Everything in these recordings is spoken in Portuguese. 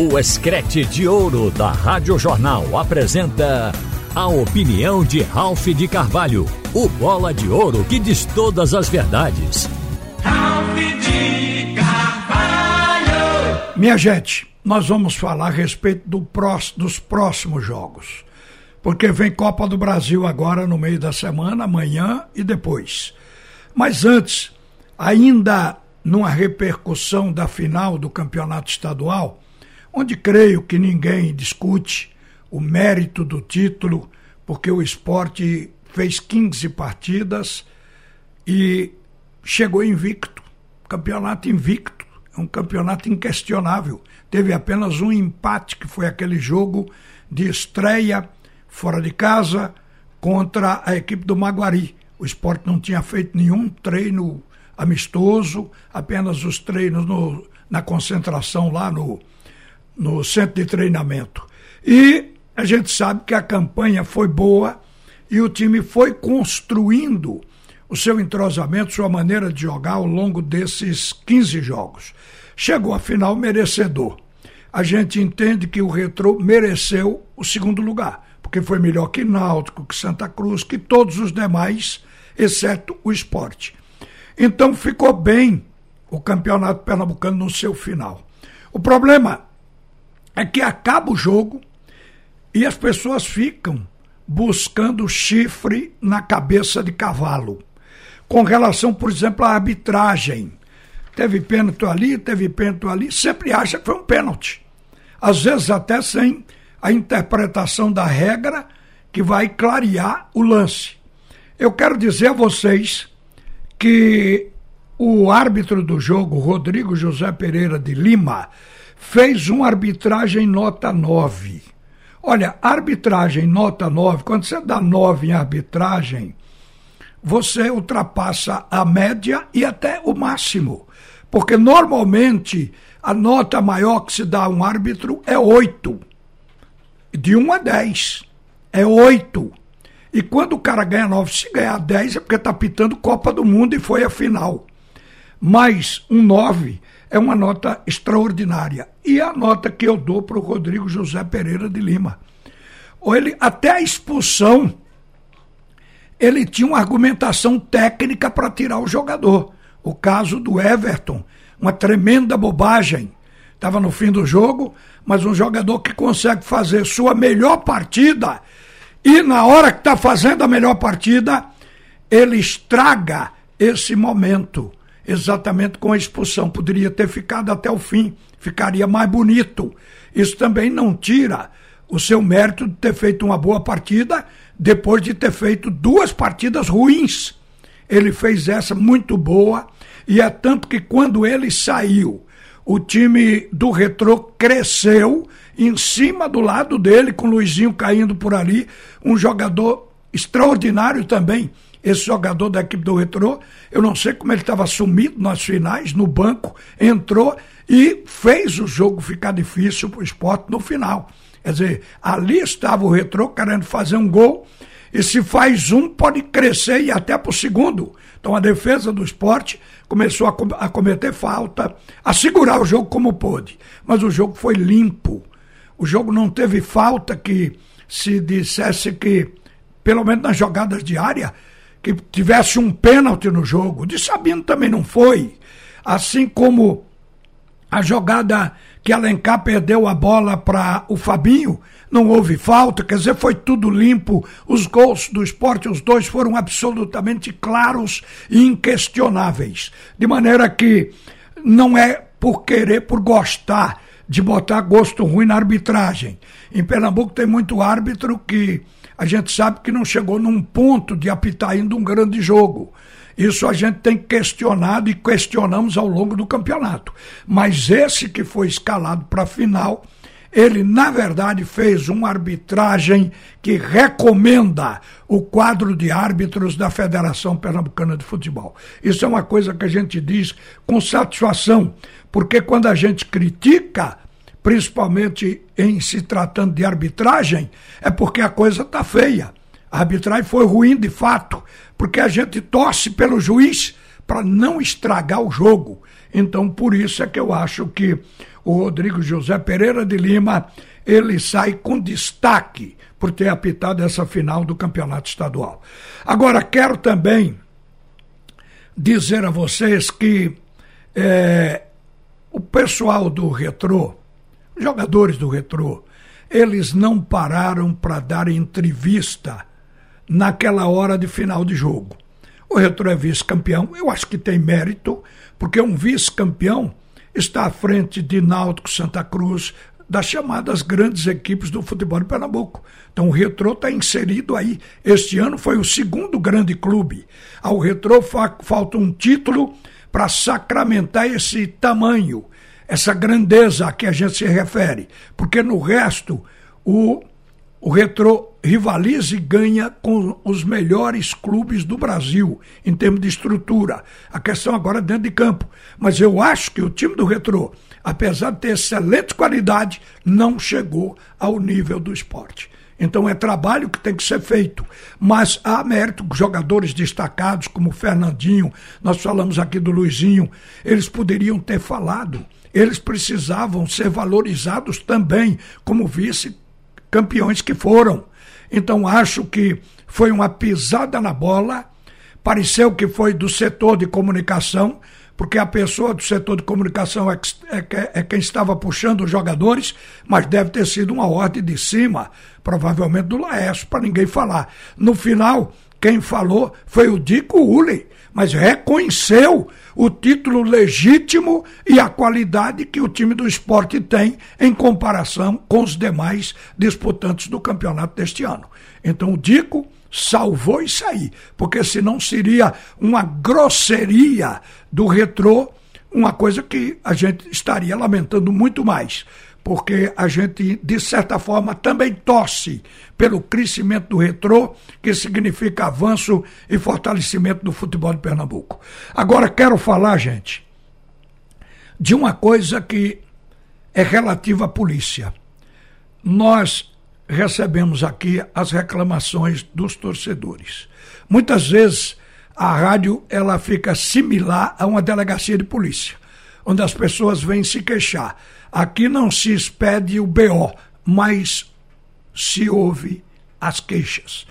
O Escrete de Ouro da Rádio Jornal apresenta a opinião de Ralph de Carvalho, o bola de ouro que diz todas as verdades. Ralph de Carvalho! Minha gente, nós vamos falar a respeito do próximo, dos próximos jogos. Porque vem Copa do Brasil agora no meio da semana, amanhã e depois. Mas antes, ainda numa repercussão da final do campeonato estadual, onde creio que ninguém discute o mérito do título, porque o esporte fez 15 partidas e chegou invicto. Campeonato invicto, é um campeonato inquestionável. Teve apenas um empate, que foi aquele jogo de estreia fora de casa contra a equipe do Maguari. O esporte não tinha feito nenhum treino amistoso, apenas os treinos no, na concentração lá no, no centro de treinamento. E a gente sabe que a campanha foi boa e o time foi construindo o seu entrosamento, sua maneira de jogar ao longo desses 15 jogos. Chegou a final merecedor. A gente entende que o Retro mereceu o segundo lugar, porque foi melhor que Náutico, que Santa Cruz, que todos os demais, exceto o esporte. Então ficou bem o campeonato pernambucano no seu final. O problema é que acaba o jogo e as pessoas ficam buscando chifre na cabeça de cavalo. Com relação, por exemplo, à arbitragem. Teve pênalti ali, teve pênalti ali, sempre acha que foi um pênalti. Às vezes até sem a interpretação da regra que vai clarear o lance. Eu quero dizer a vocês que o árbitro do jogo, Rodrigo José Pereira de Lima, fez uma arbitragem nota 9. Olha, arbitragem nota 9, quando você dá 9 em arbitragem, você ultrapassa a média e até o máximo. Porque normalmente a nota maior que se dá a um árbitro é 8. De 1 a 10. É 8. E quando o cara ganha 9, se ganhar 10 é porque está pitando Copa do Mundo e foi a final. Mas um 9 é uma nota extraordinária. E a nota que eu dou para o Rodrigo José Pereira de Lima. Ele, até a expulsão, ele tinha uma argumentação técnica para tirar o jogador. O caso do Everton, uma tremenda bobagem. Estava no fim do jogo, mas um jogador que consegue fazer sua melhor partida e na hora que está fazendo a melhor partida, ele estraga esse momento exatamente com a expulsão. Poderia ter ficado até o fim, ficaria mais bonito. Isso também não tira o seu mérito de ter feito uma boa partida depois de ter feito duas partidas ruins. Ele fez essa muito boa e é tanto que quando ele saiu, o time do Retrô cresceu em cima do lado dele, com o Luizinho caindo por ali, um jogador extraordinário também, esse jogador da equipe do Retrô, eu não sei como ele estava sumido nas finais, no banco, entrou e fez o jogo ficar difícil para o esporte no final. Quer dizer, ali estava o Retrô querendo fazer um gol, e se faz um, pode crescer e até para o segundo. Então a defesa do esporte começou a, com a cometer falta, a segurar o jogo como pôde. Mas o jogo foi limpo. O jogo não teve falta que se dissesse que, pelo menos nas jogadas de área, que tivesse um pênalti no jogo. De Sabino também não foi. Assim como a jogada que Alencar perdeu a bola para o Fabinho, não houve falta, quer dizer, foi tudo limpo. Os gols do esporte, os dois foram absolutamente claros e inquestionáveis. De maneira que não é por querer, por gostar de botar gosto ruim na arbitragem. Em Pernambuco tem muito árbitro que a gente sabe que não chegou num ponto de apitar ainda um grande jogo. Isso a gente tem questionado e questionamos ao longo do campeonato. Mas esse que foi escalado para a final, ele na verdade fez uma arbitragem que recomenda o quadro de árbitros da Federação Pernambucana de Futebol. Isso é uma coisa que a gente diz com satisfação, porque quando a gente critica, principalmente em se tratando de arbitragem, é porque a coisa está feia. A arbitragem foi ruim de fato, porque a gente torce pelo juiz para não estragar o jogo. Então, por isso é que eu acho que o Rodrigo José Pereira de Lima, ele sai com destaque por ter apitado essa final do campeonato estadual. Agora, quero também dizer a vocês que é, o pessoal do Retrô, jogadores do Retrô, eles não pararam para dar entrevista naquela hora de final de jogo. O Retro é vice-campeão, eu acho que tem mérito, porque um vice-campeão está à frente de Náutico, Santa Cruz, das chamadas grandes equipes do futebol de Pernambuco. Então o Retro está inserido aí. Este ano foi o segundo grande clube. Ao Retro fa falta um título para sacramentar esse tamanho, essa grandeza a que a gente se refere. Porque no resto, o o Retro rivaliza e ganha com os melhores clubes do Brasil em termos de estrutura. A questão agora é dentro de campo. Mas eu acho que o time do Retro, apesar de ter excelente qualidade, não chegou ao nível do esporte. Então é trabalho que tem que ser feito. Mas há mérito, jogadores destacados como o Fernandinho, nós falamos aqui do Luizinho, eles poderiam ter falado. Eles precisavam ser valorizados também como vice campeões que foram. Então acho que foi uma pisada na bola, pareceu que foi do setor de comunicação, porque a pessoa do setor de comunicação é, é, é quem estava puxando os jogadores, mas deve ter sido uma ordem de cima, provavelmente do Laércio, para ninguém falar. No final, quem falou foi o Dico Uli, mas reconheceu o título legítimo e a qualidade que o time do esporte tem em comparação com os demais disputantes do campeonato deste ano. Então o Dico salvou isso aí, porque senão seria uma grosseria do retrô, uma coisa que a gente estaria lamentando muito mais porque a gente, de certa forma, também torce pelo crescimento do retrô, que significa avanço e fortalecimento do futebol de Pernambuco. Agora, quero falar, gente, de uma coisa que é relativa à polícia. Nós recebemos aqui as reclamações dos torcedores. Muitas vezes a rádio ela fica similar a uma delegacia de polícia, onde as pessoas vêm se queixar. Aqui não se expede o BO, mas se ouve as queixas.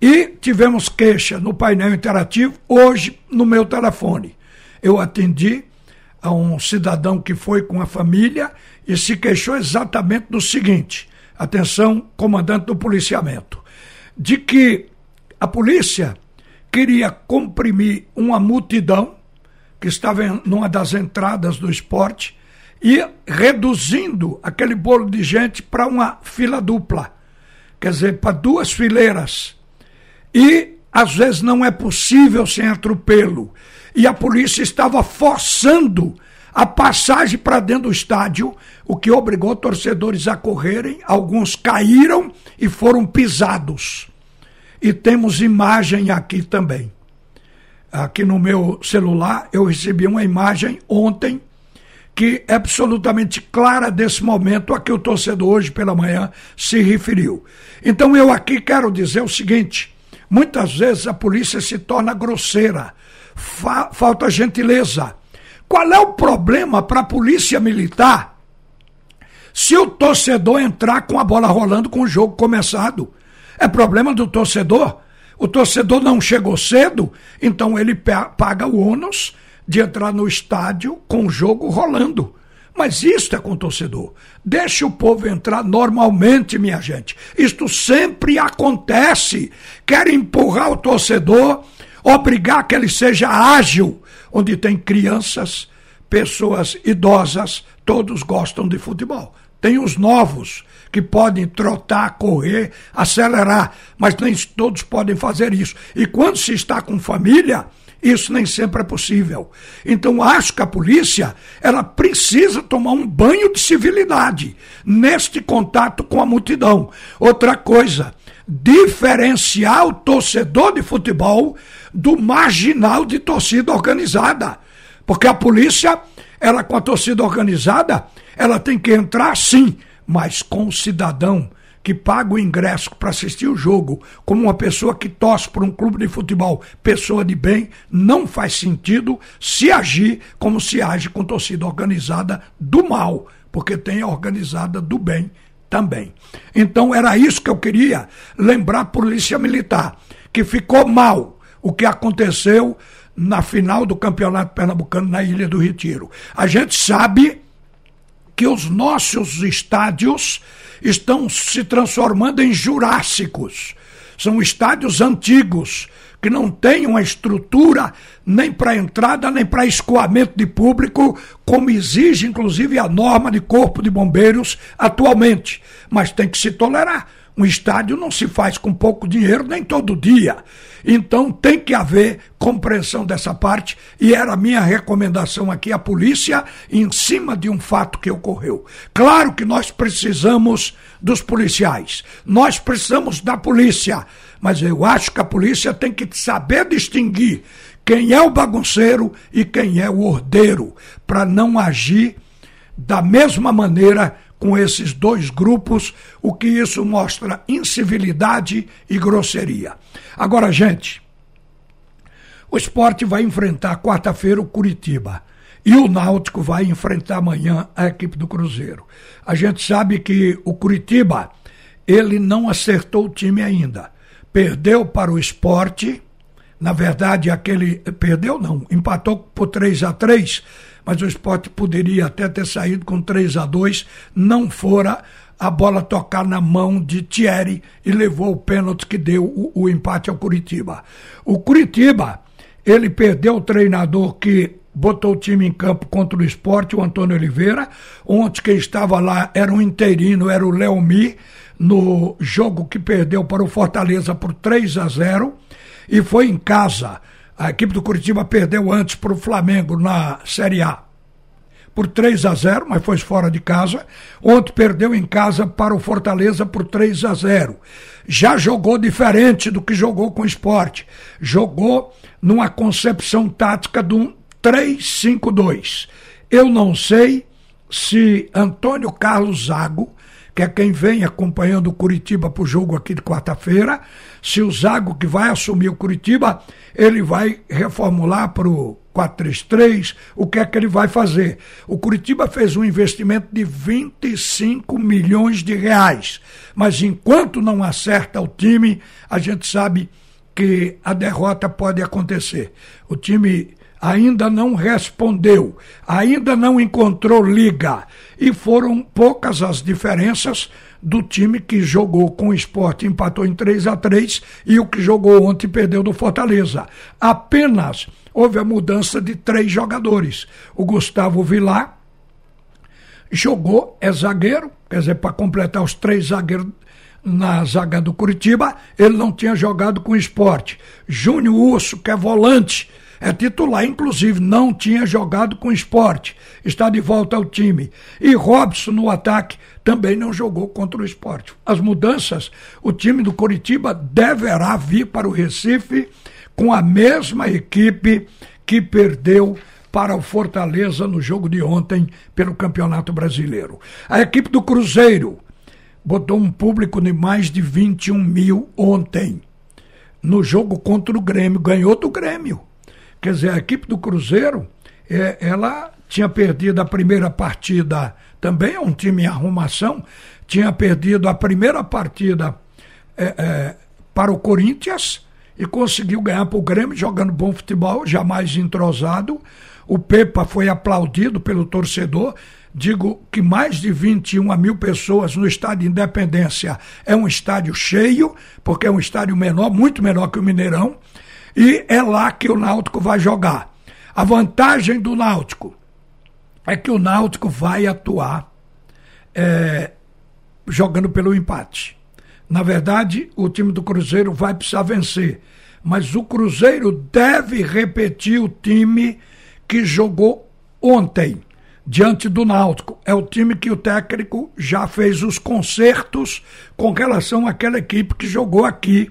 E tivemos queixa no painel interativo hoje no meu telefone. Eu atendi a um cidadão que foi com a família e se queixou exatamente do seguinte: atenção, comandante do policiamento, de que a polícia queria comprimir uma multidão que estava numa das entradas do esporte e reduzindo aquele bolo de gente para uma fila dupla, quer dizer, para duas fileiras. E às vezes não é possível sem atropelo. E a polícia estava forçando a passagem para dentro do estádio, o que obrigou torcedores a correrem. Alguns caíram e foram pisados. E temos imagem aqui também. Aqui no meu celular eu recebi uma imagem ontem que é absolutamente clara desse momento a que o torcedor hoje pela manhã se referiu. Então eu aqui quero dizer o seguinte: muitas vezes a polícia se torna grosseira, fa falta gentileza. Qual é o problema para a polícia militar se o torcedor entrar com a bola rolando com o jogo começado? É problema do torcedor? O torcedor não chegou cedo, então ele paga o ônus de entrar no estádio com o jogo rolando. Mas isto é com torcedor. Deixe o povo entrar normalmente, minha gente. Isto sempre acontece. Quer empurrar o torcedor, obrigar que ele seja ágil, onde tem crianças, pessoas idosas, todos gostam de futebol. Tem os novos que podem trotar, correr, acelerar, mas nem todos podem fazer isso. E quando se está com família, isso nem sempre é possível. Então acho que a polícia ela precisa tomar um banho de civilidade neste contato com a multidão. Outra coisa, diferenciar o torcedor de futebol do marginal de torcida organizada. Porque a polícia, ela com a torcida organizada, ela tem que entrar sim, mas com o cidadão que paga o ingresso para assistir o jogo como uma pessoa que torce por um clube de futebol, pessoa de bem, não faz sentido se agir como se age com torcida organizada do mal, porque tem a organizada do bem também. Então era isso que eu queria lembrar a Polícia Militar, que ficou mal o que aconteceu na final do Campeonato Pernambucano na Ilha do Retiro. A gente sabe que os nossos estádios estão se transformando em jurássicos. São estádios antigos, que não têm uma estrutura nem para entrada, nem para escoamento de público, como exige inclusive a norma de Corpo de Bombeiros atualmente. Mas tem que se tolerar. Um estádio não se faz com pouco dinheiro nem todo dia. Então tem que haver compreensão dessa parte e era a minha recomendação aqui à polícia em cima de um fato que ocorreu. Claro que nós precisamos dos policiais, nós precisamos da polícia, mas eu acho que a polícia tem que saber distinguir quem é o bagunceiro e quem é o ordeiro, para não agir da mesma maneira com esses dois grupos, o que isso mostra incivilidade e grosseria. Agora, gente, o esporte vai enfrentar quarta-feira o Curitiba. E o Náutico vai enfrentar amanhã a equipe do Cruzeiro. A gente sabe que o Curitiba, ele não acertou o time ainda. Perdeu para o esporte. Na verdade, aquele. Perdeu, não. Empatou por 3 a 3 mas o esporte poderia até ter saído com 3 a 2 não fora a bola tocar na mão de Thierry e levou o pênalti que deu o, o empate ao Curitiba. O Curitiba, ele perdeu o treinador que botou o time em campo contra o esporte, o Antônio Oliveira. Ontem quem estava lá era um interino, era o Leomi, no jogo que perdeu para o Fortaleza por 3 a 0 e foi em casa a equipe do Curitiba perdeu antes para o Flamengo na Série A por 3 a 0, mas foi fora de casa. Ontem perdeu em casa para o Fortaleza por 3 a 0. Já jogou diferente do que jogou com o esporte. Jogou numa concepção tática de um 3-5-2. Eu não sei se Antônio Carlos Zago que é quem vem acompanhando o Curitiba para o jogo aqui de quarta-feira. Se o Zago, que vai assumir o Curitiba, ele vai reformular para o 433, o que é que ele vai fazer? O Curitiba fez um investimento de 25 milhões de reais, mas enquanto não acerta o time, a gente sabe que a derrota pode acontecer. O time ainda não respondeu, ainda não encontrou liga. E foram poucas as diferenças do time que jogou com o esporte, empatou em 3 a 3 e o que jogou ontem perdeu do Fortaleza. Apenas houve a mudança de três jogadores. O Gustavo Vilar jogou, é zagueiro, quer dizer, para completar os três zagueiros na zaga do Curitiba, ele não tinha jogado com o esporte. Júnior Urso, que é volante, é titular, inclusive não tinha jogado com esporte, está de volta ao time. E Robson no ataque também não jogou contra o esporte. As mudanças, o time do Curitiba deverá vir para o Recife com a mesma equipe que perdeu para o Fortaleza no jogo de ontem pelo Campeonato Brasileiro. A equipe do Cruzeiro botou um público de mais de 21 mil ontem. No jogo contra o Grêmio, ganhou do Grêmio. Quer dizer, a equipe do Cruzeiro, é, ela tinha perdido a primeira partida, também é um time em arrumação, tinha perdido a primeira partida é, é, para o Corinthians e conseguiu ganhar para o Grêmio, jogando bom futebol, jamais entrosado. O Pepa foi aplaudido pelo torcedor. Digo que mais de 21 mil pessoas no estádio Independência é um estádio cheio, porque é um estádio menor, muito menor que o Mineirão e é lá que o Náutico vai jogar. A vantagem do Náutico é que o Náutico vai atuar é, jogando pelo empate. Na verdade, o time do Cruzeiro vai precisar vencer, mas o Cruzeiro deve repetir o time que jogou ontem diante do Náutico. É o time que o técnico já fez os concertos com relação àquela equipe que jogou aqui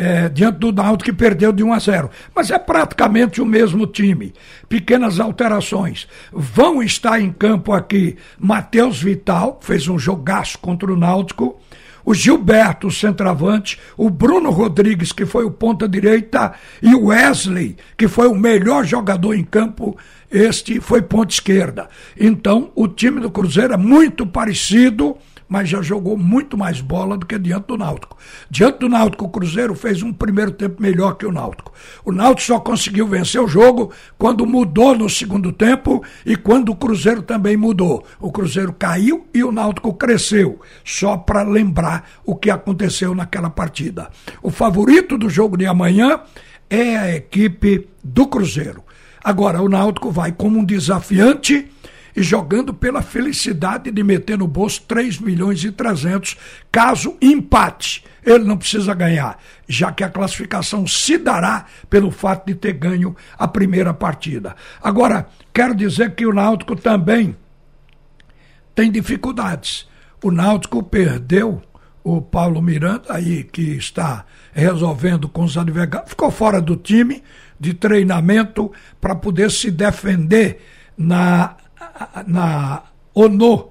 é, diante do Náutico que perdeu de 1 a 0. Mas é praticamente o mesmo time. Pequenas alterações. Vão estar em campo aqui Matheus Vital, fez um jogaço contra o Náutico. o Gilberto, o centroavante, o Bruno Rodrigues, que foi o ponta direita, e o Wesley, que foi o melhor jogador em campo, este foi ponta esquerda. Então, o time do Cruzeiro é muito parecido mas já jogou muito mais bola do que diante do Náutico. Diante do Náutico, o Cruzeiro fez um primeiro tempo melhor que o Náutico. O Náutico só conseguiu vencer o jogo quando mudou no segundo tempo e quando o Cruzeiro também mudou. O Cruzeiro caiu e o Náutico cresceu, só para lembrar o que aconteceu naquela partida. O favorito do jogo de amanhã é a equipe do Cruzeiro. Agora, o Náutico vai como um desafiante e jogando pela felicidade de meter no bolso 3 milhões e 300, caso empate. Ele não precisa ganhar, já que a classificação se dará pelo fato de ter ganho a primeira partida. Agora, quero dizer que o Náutico também tem dificuldades. O Náutico perdeu o Paulo Miranda, aí que está resolvendo com os advogados, ficou fora do time de treinamento para poder se defender na na ONU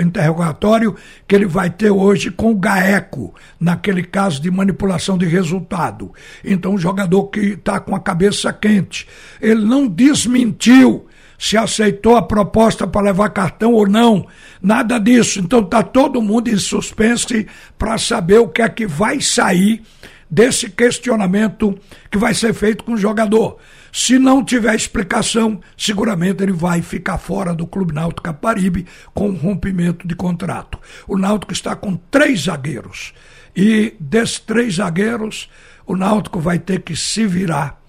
interrogatório que ele vai ter hoje com o GAECO, naquele caso de manipulação de resultado. Então, um jogador que está com a cabeça quente. Ele não desmentiu se aceitou a proposta para levar cartão ou não. Nada disso. Então, está todo mundo em suspense para saber o que é que vai sair desse questionamento que vai ser feito com o jogador. Se não tiver explicação, seguramente ele vai ficar fora do Clube Náutico Caparibe com rompimento de contrato. O Náutico está com três zagueiros. E desses três zagueiros, o Náutico vai ter que se virar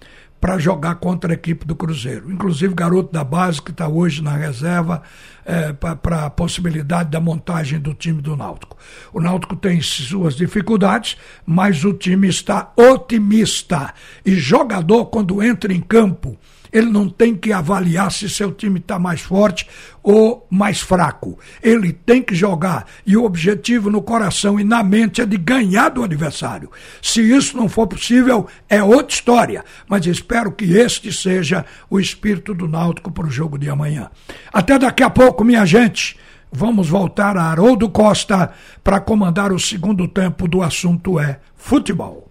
para jogar contra a equipe do Cruzeiro. Inclusive, garoto da base que está hoje na reserva é, para a possibilidade da montagem do time do Náutico. O Náutico tem suas dificuldades, mas o time está otimista. E jogador, quando entra em campo, ele não tem que avaliar se seu time está mais forte ou mais fraco. Ele tem que jogar. E o objetivo no coração e na mente é de ganhar do adversário. Se isso não for possível, é outra história. Mas espero que este seja o espírito do Náutico para o jogo de amanhã. Até daqui a pouco, minha gente. Vamos voltar a Haroldo Costa para comandar o segundo tempo do assunto é futebol.